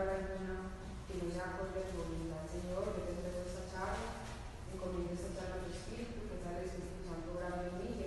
palabra alguna que no sea acorde a tu Señor, yo te entrego esta charla, encomiendo esta charla a tu espíritu, que sale Espíritu Santo grave en mí,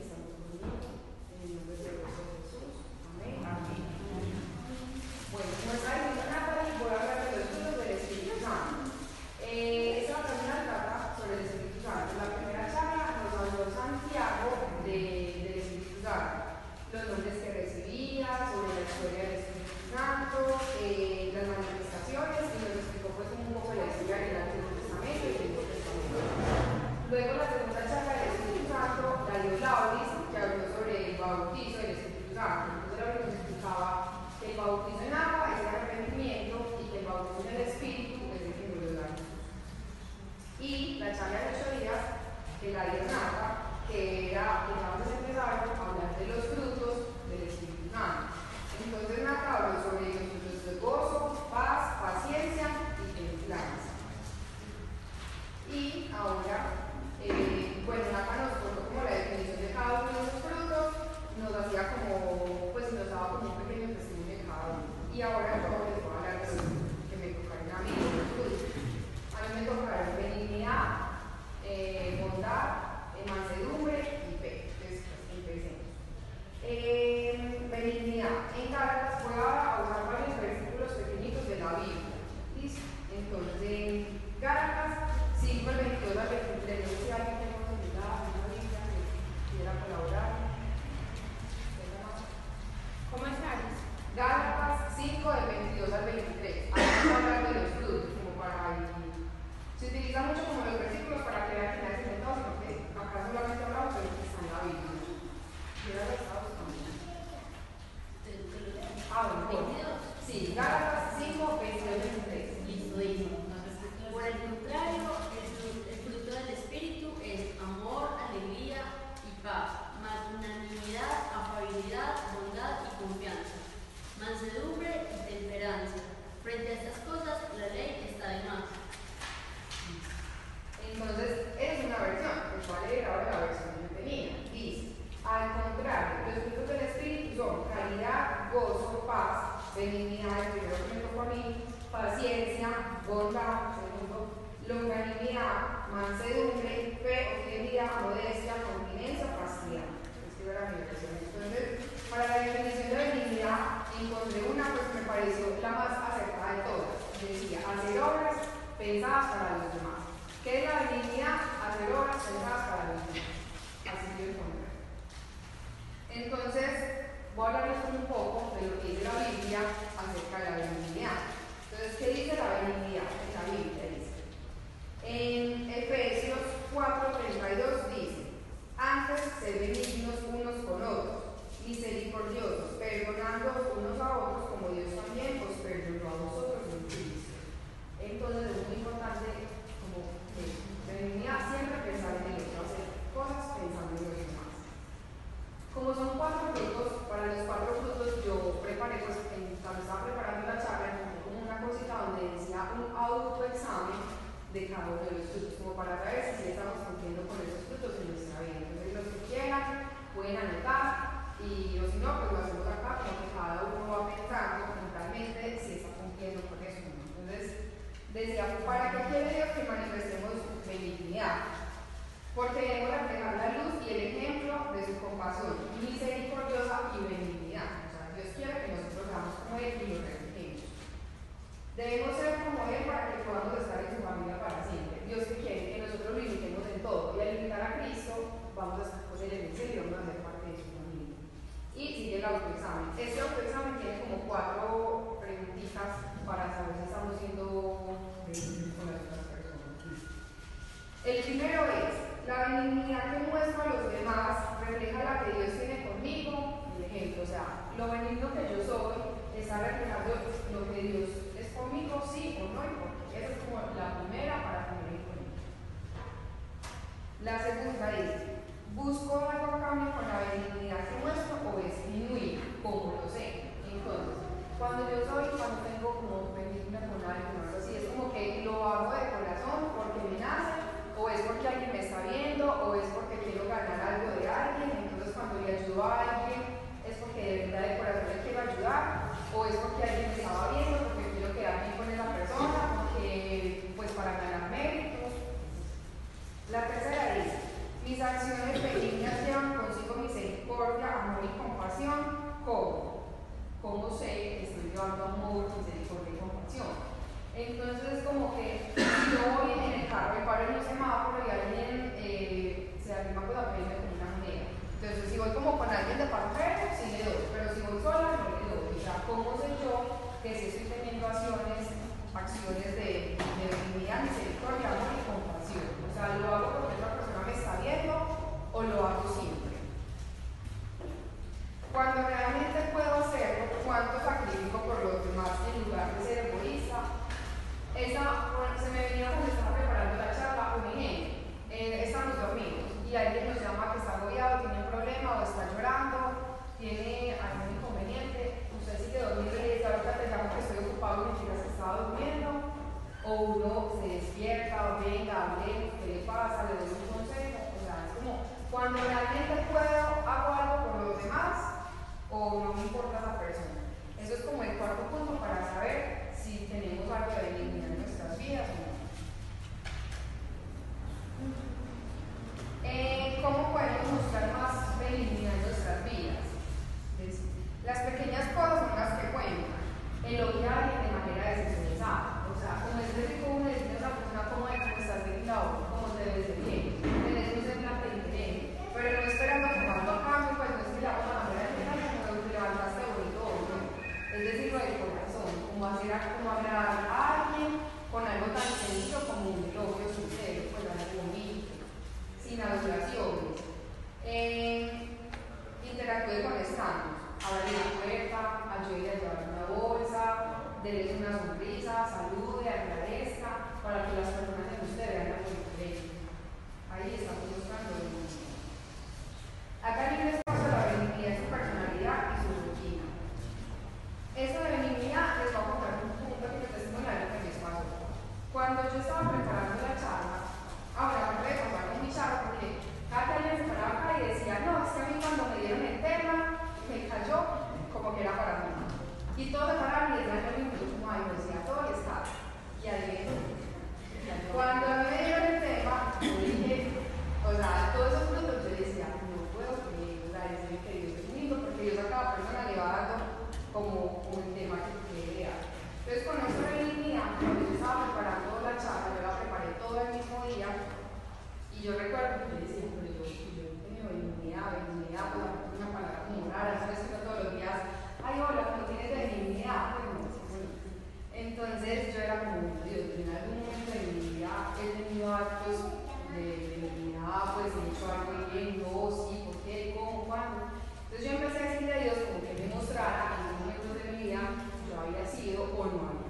o no han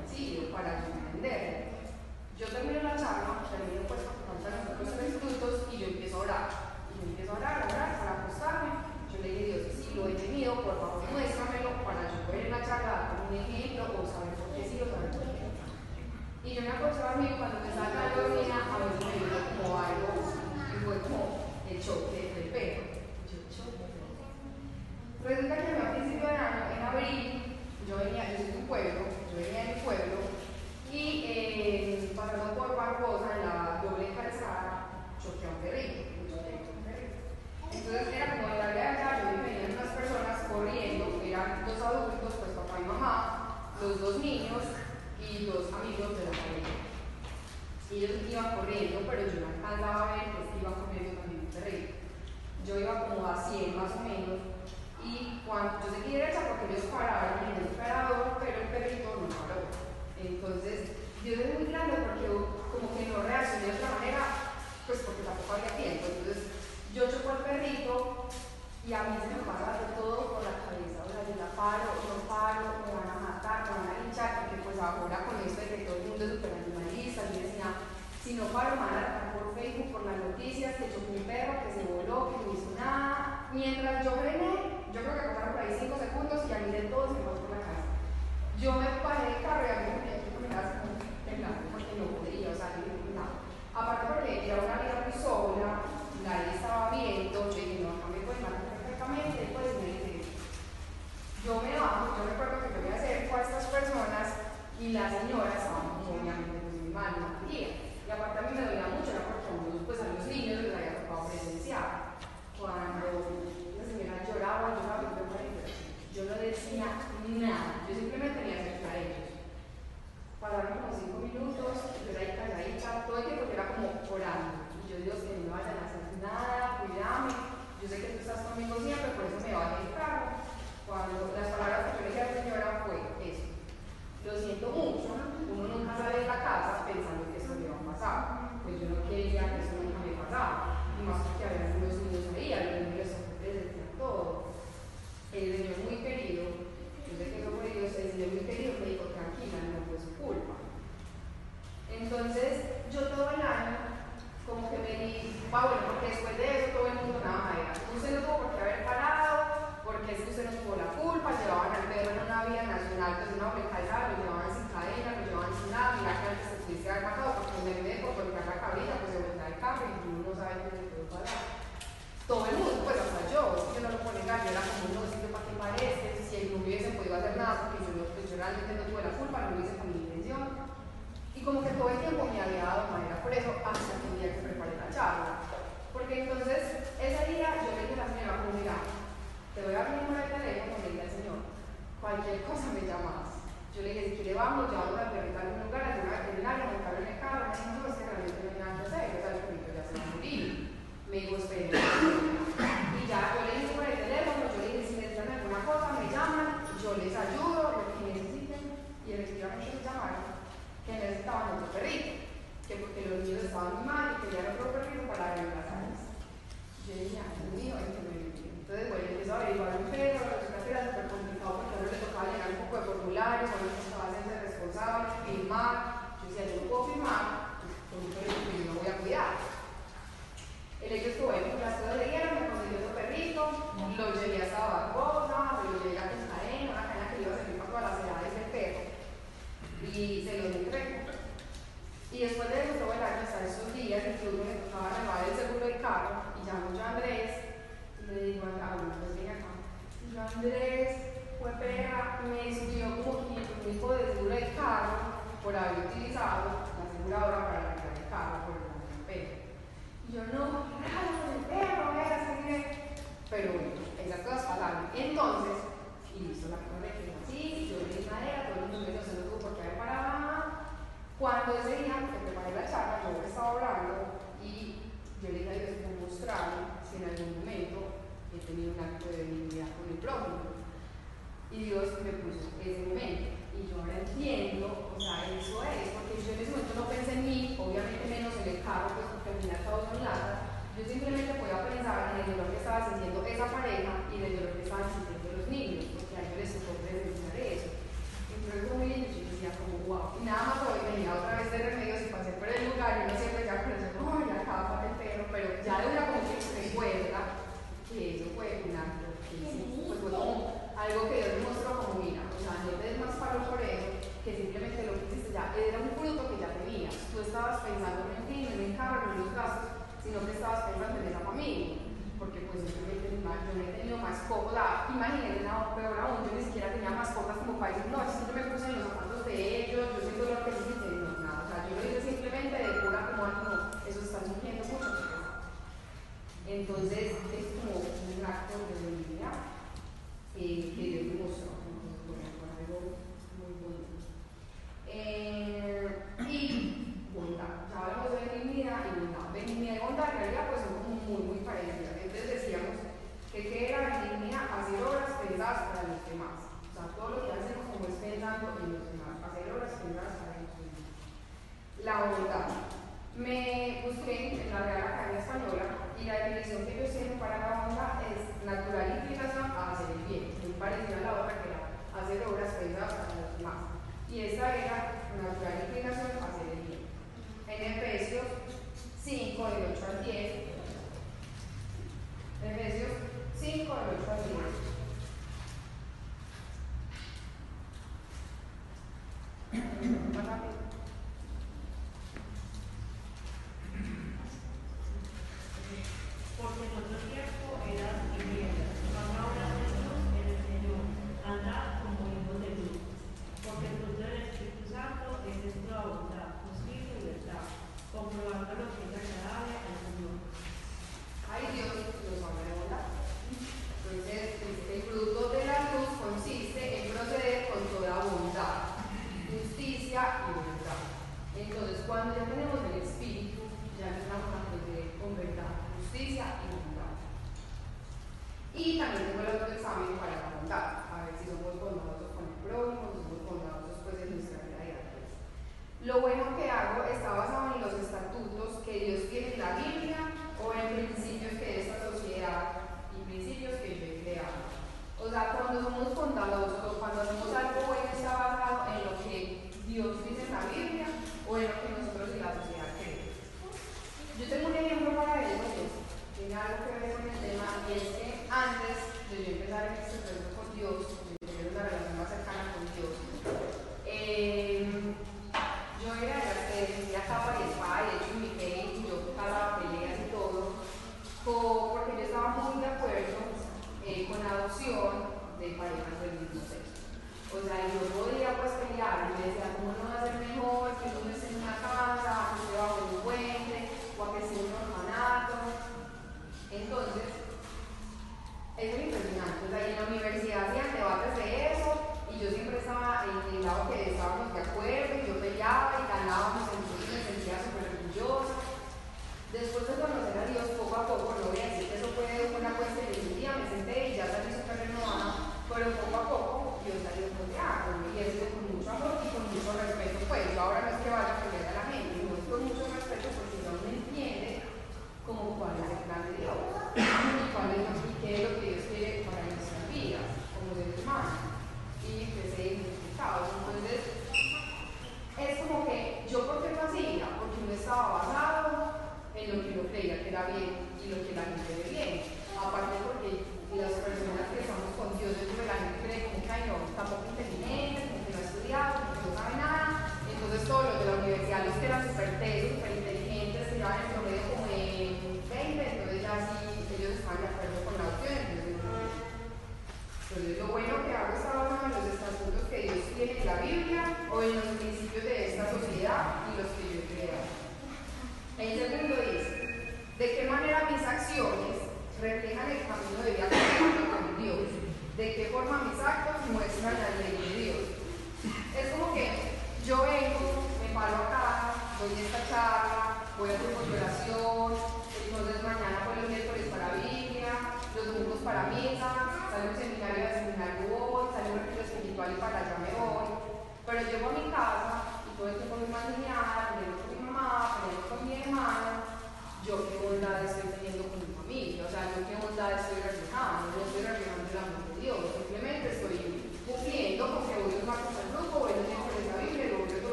para comprender. Yo termino la charla, termino pues faltan los tres y yo empiezo a orar. Y yo empiezo a orar, a orar para acostarme. Yo le digo, Dios, si lo he tenido, por favor muéstramelo para yo poder en la charla dar un ejemplo o saber por qué sí o saber por qué. Y yo me acosté a mí cuando me salga la dormida, a veces me dio como algo y fue como el choque del pelo. Yo, choque. Resulta que yo a principio de año, en abril, yo venía, yo soy de un pueblo, yo venía del pueblo, y eh, pasando por Barbosa, en la doble calzada, choqué a un perrito, Entonces era como de la vida de allá, yo vi venían unas personas corriendo, eran dos adultos, pues papá y mamá, los dos niños y dos amigos de la familia. Ellos iban corriendo, pero yo no alcanzaba a ver que iba corriendo también un perrito. Yo iba como a 100 más o menos, y cuando, yo seguí derecha porque ellos pararon en el parador, pero el perrito no paró. Entonces, Dios es muy grande porque como que no reaccioné de otra manera, pues porque tampoco había tiempo. Entonces, yo choco al perrito y a mí se me pasa de todo por la cabeza. O sea, yo la paro, no paro, me van a matar, me van a hinchar, porque pues ahora con esto de que todo el mundo es súper animalista, yo decía, si no paro, me van a dar por Facebook, por las noticias, que chocó un perro, que se voló, que no hizo nada. Mientras yo frené, yo creo que pasaron por ahí 5 segundos y al de todo se me por la casa. Yo me paré del carro y a mí me quedé con temblando porque no podía salir de ningún lado. Aparte porque era una vida muy sola, nadie estaba viendo, yo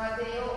but they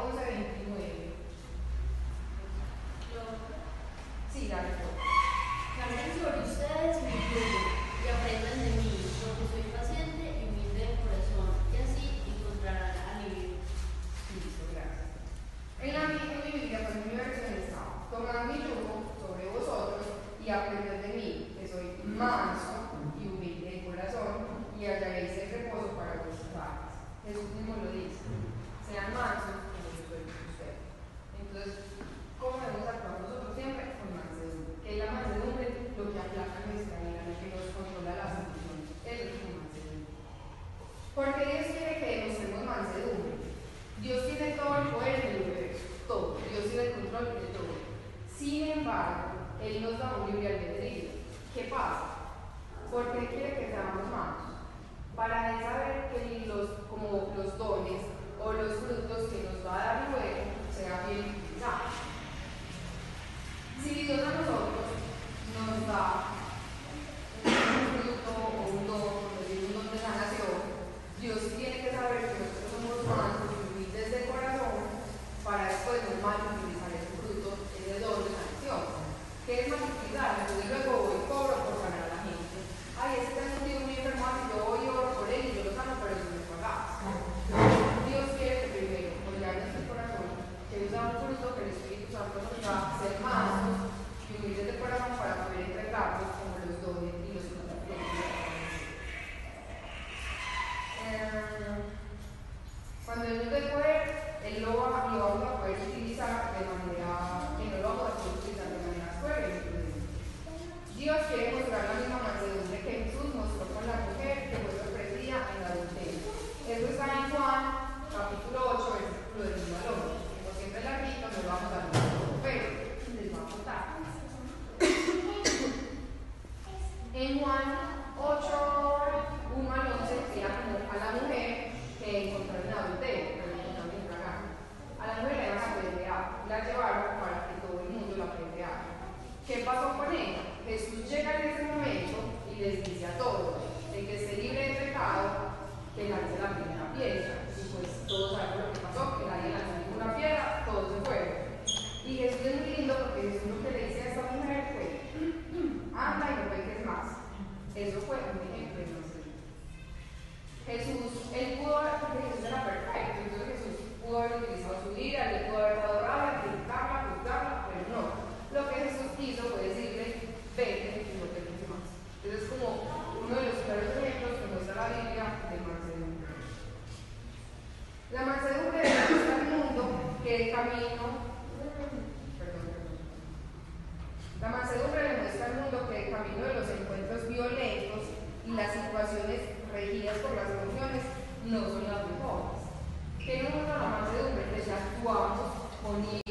guardo,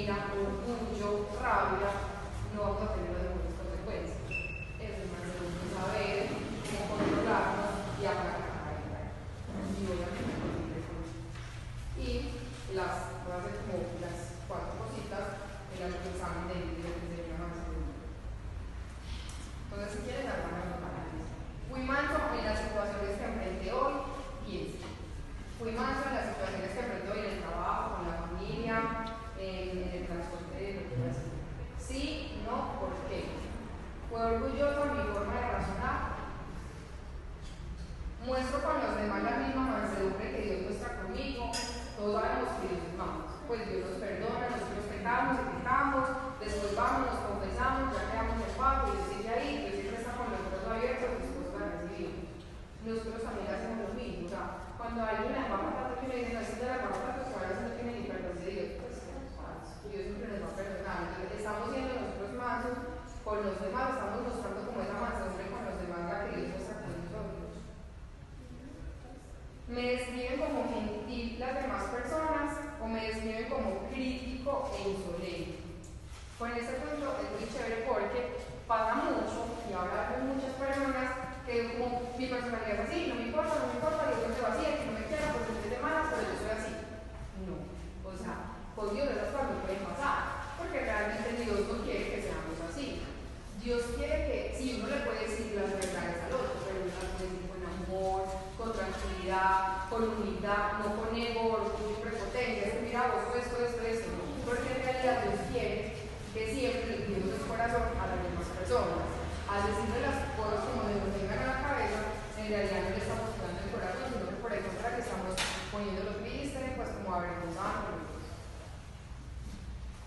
autoridad, con humildad, no con ego, orgullo, prepotencia, mira vos esto, esto, esto, porque en realidad Dios quiere que siempre le pidamos el corazón a las demás personas. Al decirle las cosas como de nos vengan a la cabeza, en realidad no le estamos dando el corazón, sino que por eso para que estamos poniendo los tristes, pues como avergonzándonos.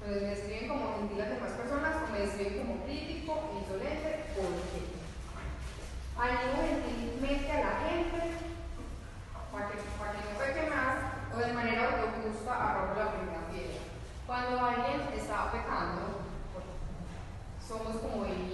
Entonces me describen como gentil las demás personas o me describen como crítico, insolente o qué. Animo gentilmente a la gente para que, no se quemar o de manera autojusta arrojo la primera piedra. Cuando alguien está pecando, pues, somos como él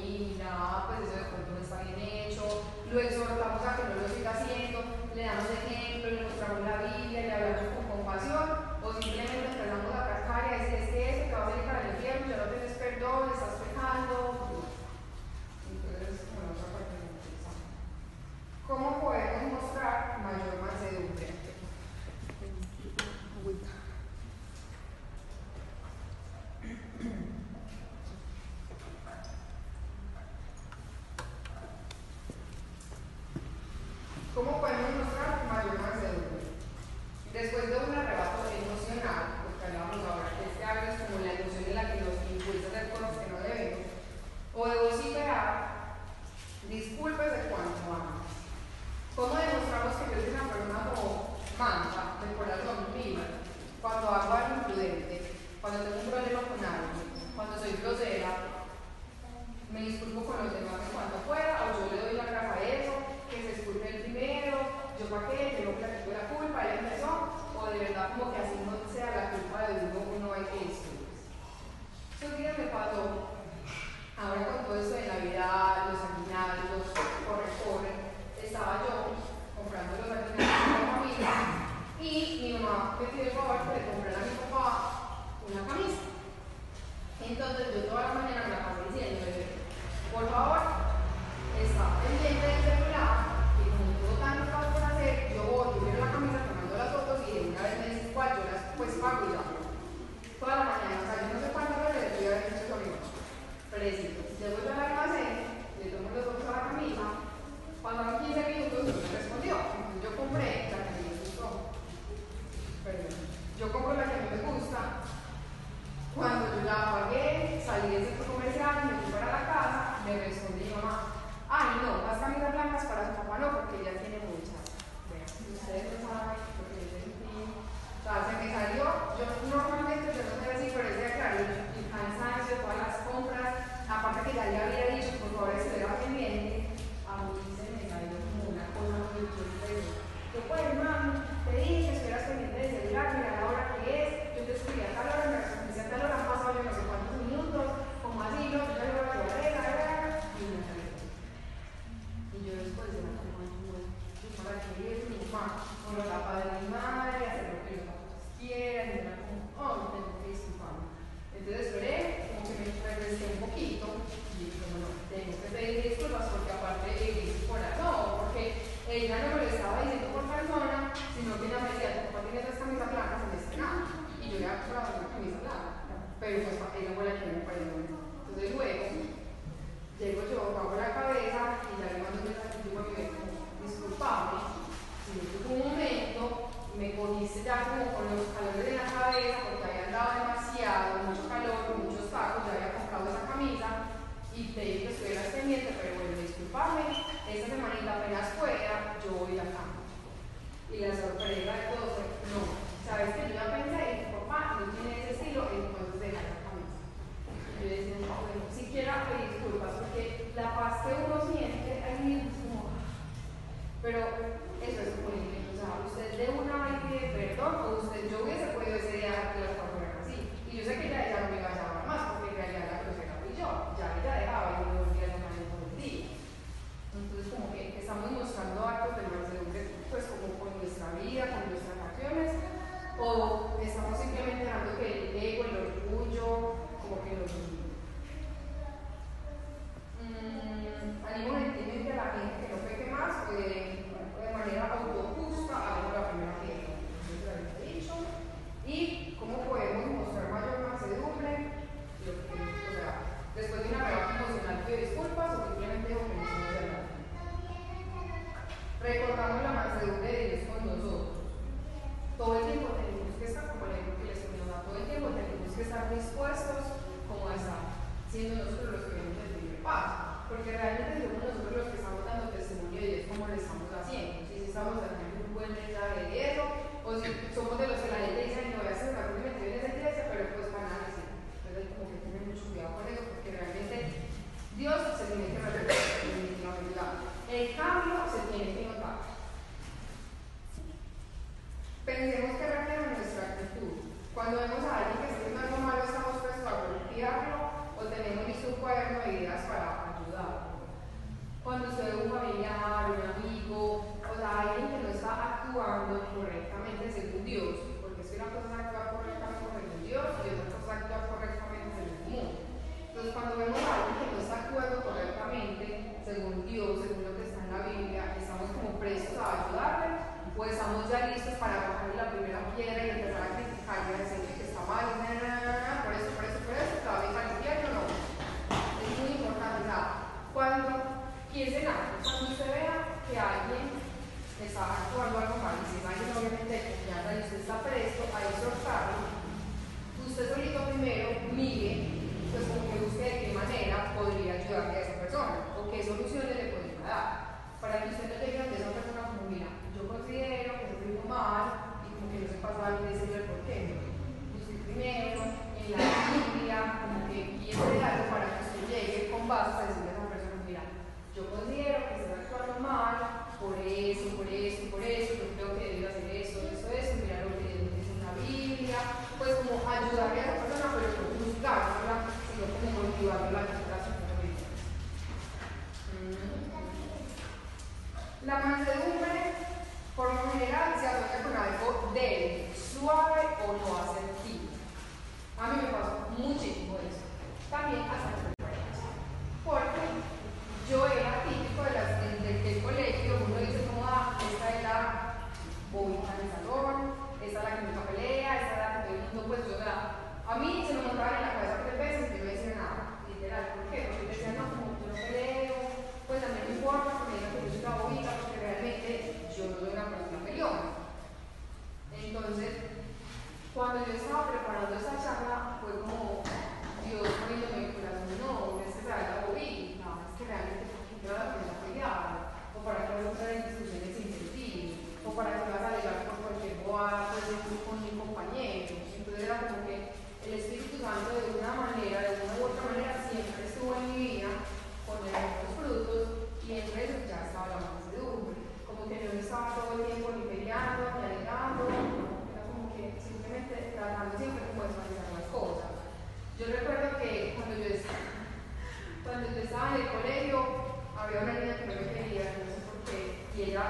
pues eso de pronto no está bien hecho, lo exhortamos a que no lo siga haciendo, le damos ejemplo, le mostramos la Biblia, le hablamos con compasión, o simplemente empezamos a atacar y a decir, es que eso te va a salir para el infierno, ya no tienes perdón, estás pecando. Entonces, bueno, otra parte ¿Cómo podemos mostrar mayor hace con la tapa del animal hacer lo que los gatos quieran, y era como, oh, tengo que disculparme. Entonces lloré, como que me regresé un poquito y dije, bueno, tengo que pedir disculpas porque aparte él hizo por algo, porque ella no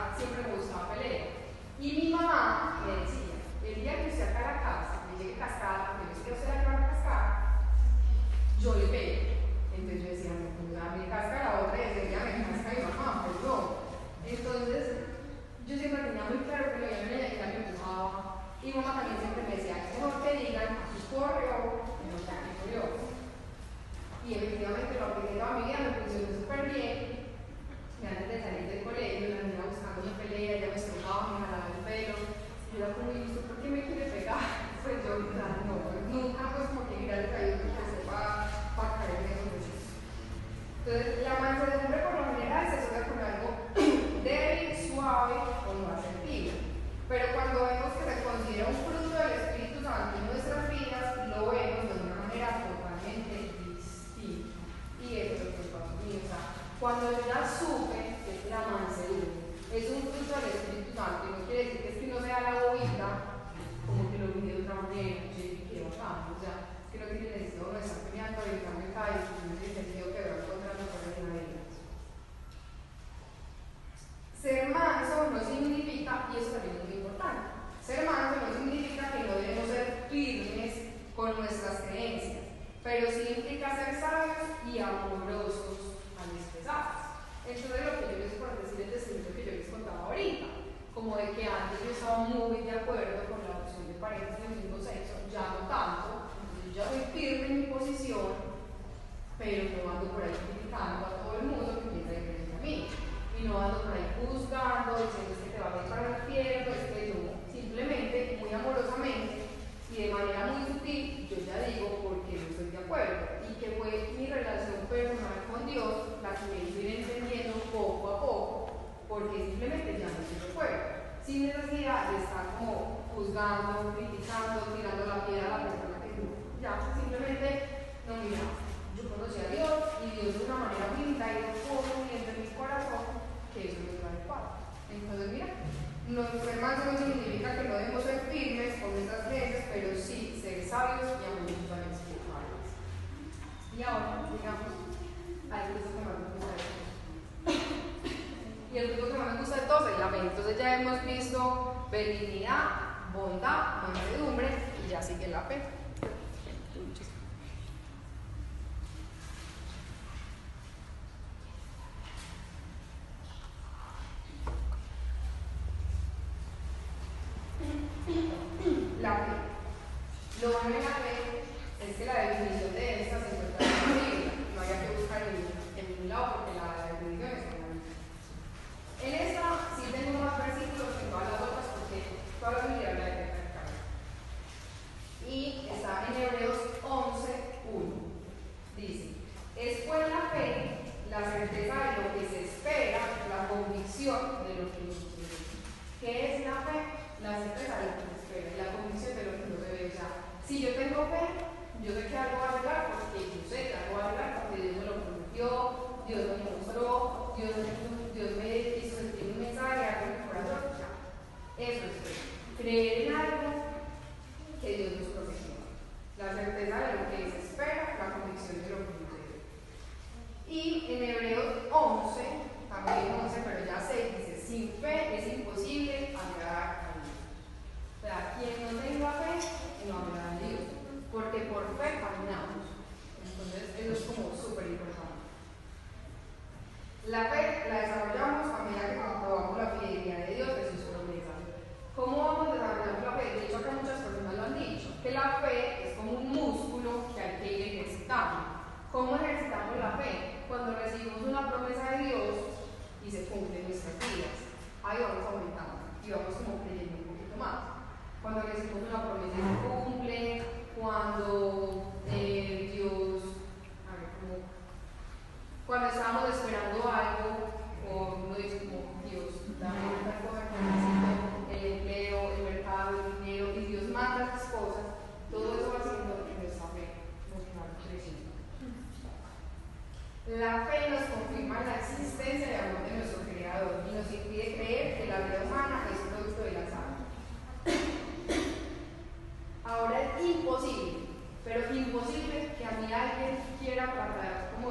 Grazie. pero no ando por ahí no significa que no debemos ser firmes con estas leyes, pero sí ser sabios y abundantes. Y ahora, digamos, al grupo que más nos gusta de todos. Y el grupo que más nos gusta de todos es la fe. Entonces ya hemos visto benignidad, bondad, mansedumbre y ya sigue la fe. Lo van a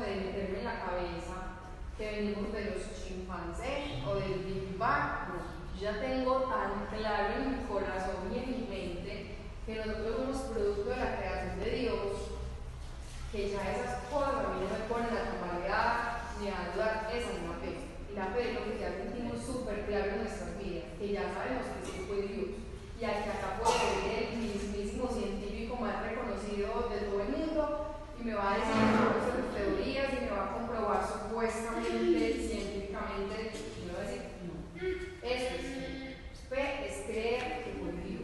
de meterme en la cabeza que venimos de los chimpancés o del Big Bang. No, ya tengo tan claro en mi corazón y en mi mente que nosotros somos producto de la creación de Dios, que ya esas cosas a mí no me ponen a tambalear ni a dudar, esa es una fe. Y la fe es lo que ya sentimos súper claro en nuestras vidas, que ya sabemos que sí fue Dios. Y al que acá puede venir el mismísimo científico más reconocido de todo el mundo y me va a decir supuestamente, científicamente, yo voy decir, no. Eso es. Fe es creer que volvió.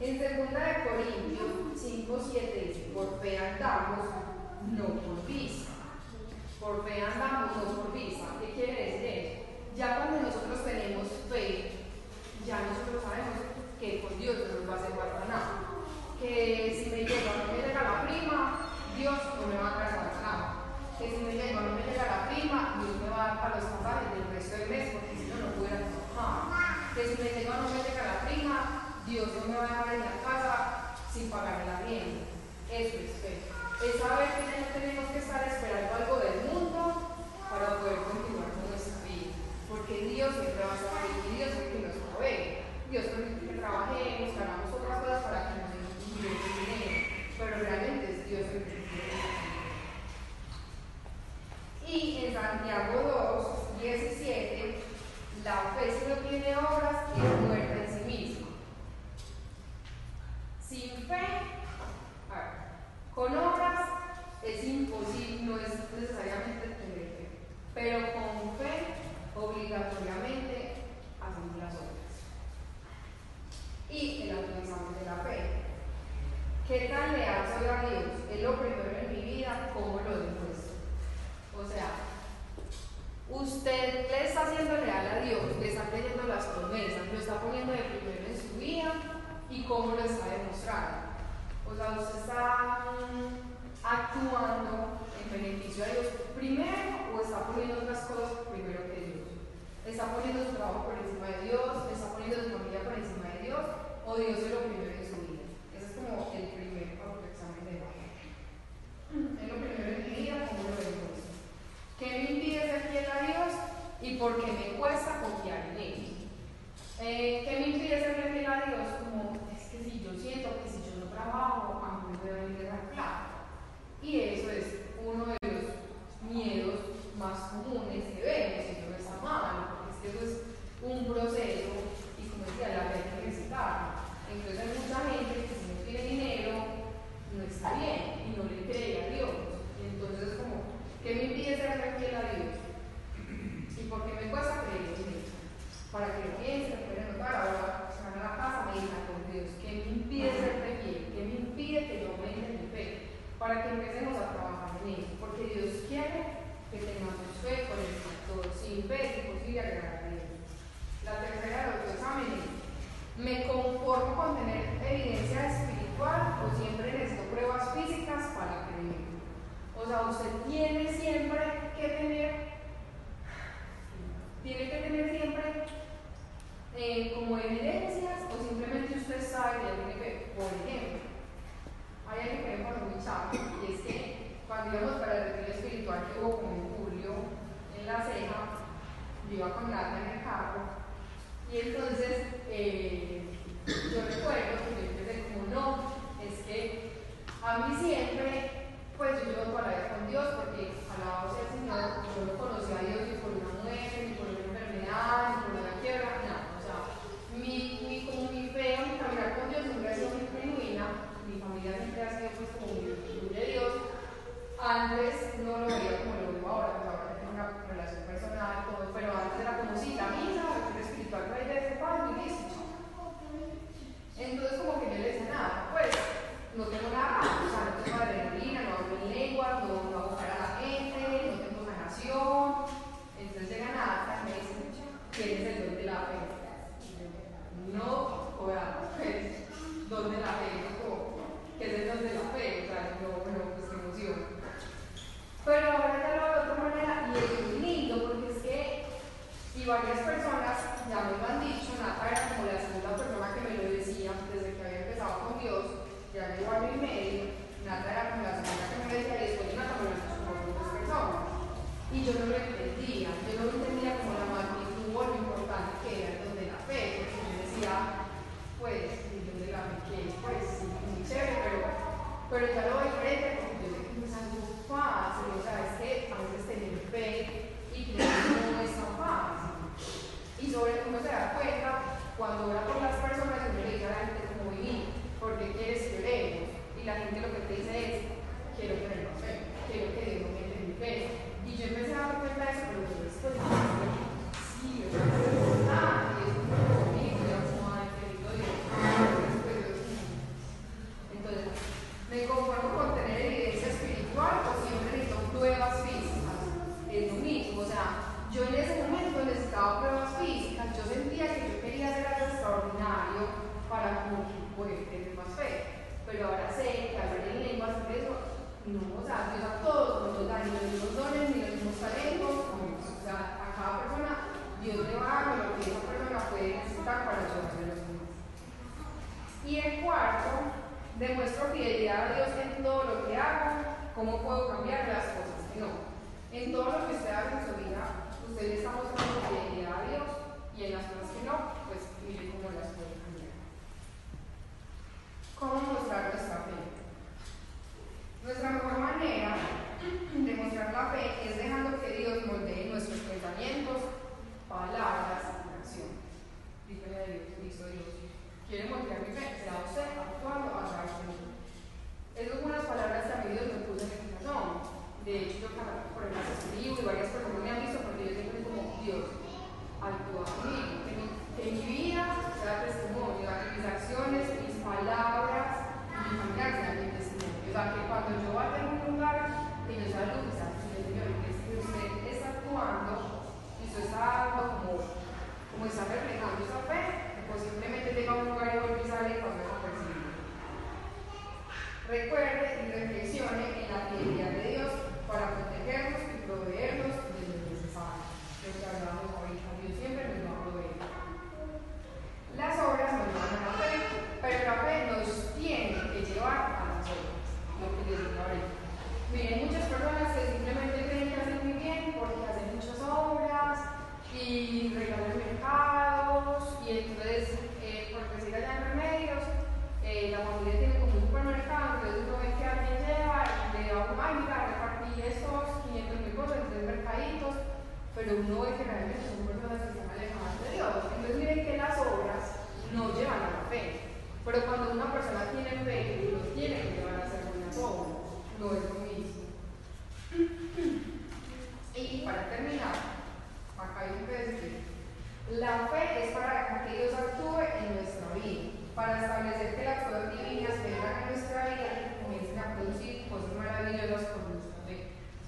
En segunda de Corintios 5, 7 dice, por fe andamos, no por vista. Por fe andamos, no por vista. ¿Qué quiere decir eso? Ya cuando nosotros tenemos fe, ya nosotros sabemos que con Dios no nos va a hacer guardar nada. Que si me llega, me llega la prima, Dios no me va a regalar nada. Que si me llega, no me llega la prima, Dios me va a dar para los pasajes del resto del mes, porque si no, no pudiera trabajar. Que si me llega, no me llega la prima, Dios no me va a dejar en la casa sin pagarme la rienda. Eso es fe. Es saber que no tenemos que estar esperando algo de Dios Santiago 2, 17, la fe si no tiene obras sin fe es imposible agradar. La tercera de los exámenes. Me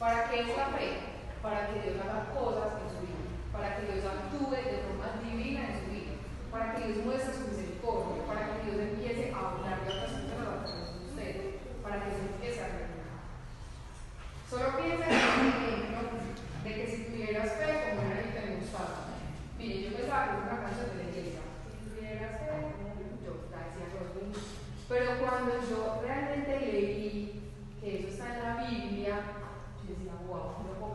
¿Para qué es la fe? Para que Dios haga cosas en su vida, para que Dios actúe de forma divina en su vida, para que Dios muestre su misericordia, para que Dios empiece a hablar de otras personas a través de usted, para que se empiece a reunir. Solo piensa en no puedo.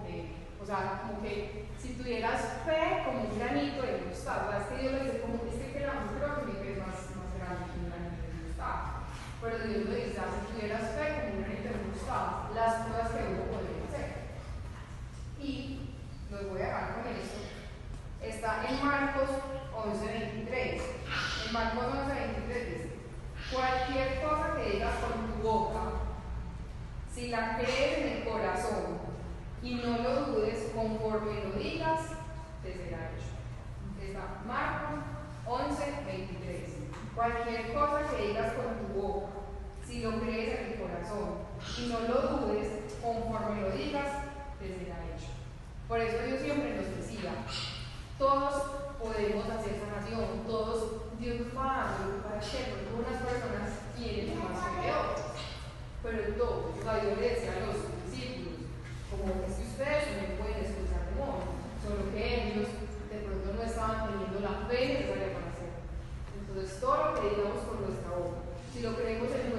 O sea, como que si tuvieras fe como un granito de mostaza, es que Dios le dice, como que este grano, creo que mi fe es más, más grande que un granito de mostaza. Pero Dios le dice, ah, si tuvieras fe como un granito de mostaza, las cosas que uno podría hacer. Y los voy a dejar con esto. Está en Marcos 11:23. En Marcos 11:23 dice, cualquier cosa que digas con tu boca, si la crees en el corazón, y no lo dudes conforme lo digas, te será hecho. Está Marcos 11, 23. Cualquier cosa que digas con tu boca, si lo crees en tu corazón y no lo dudes conforme lo digas, te será hecho. Por eso Dios siempre nos decía, todos podemos hacer sanación, todos, Dios va a dar para hacer, porque unas personas quieren más que otras, pero todos, o Dios le decía a los es que ustedes también pueden escuchar de solo que ellos de pronto no estaban teniendo la fe necesaria para hacerlo. Entonces, todo lo que digamos con nuestra boca, si lo creemos en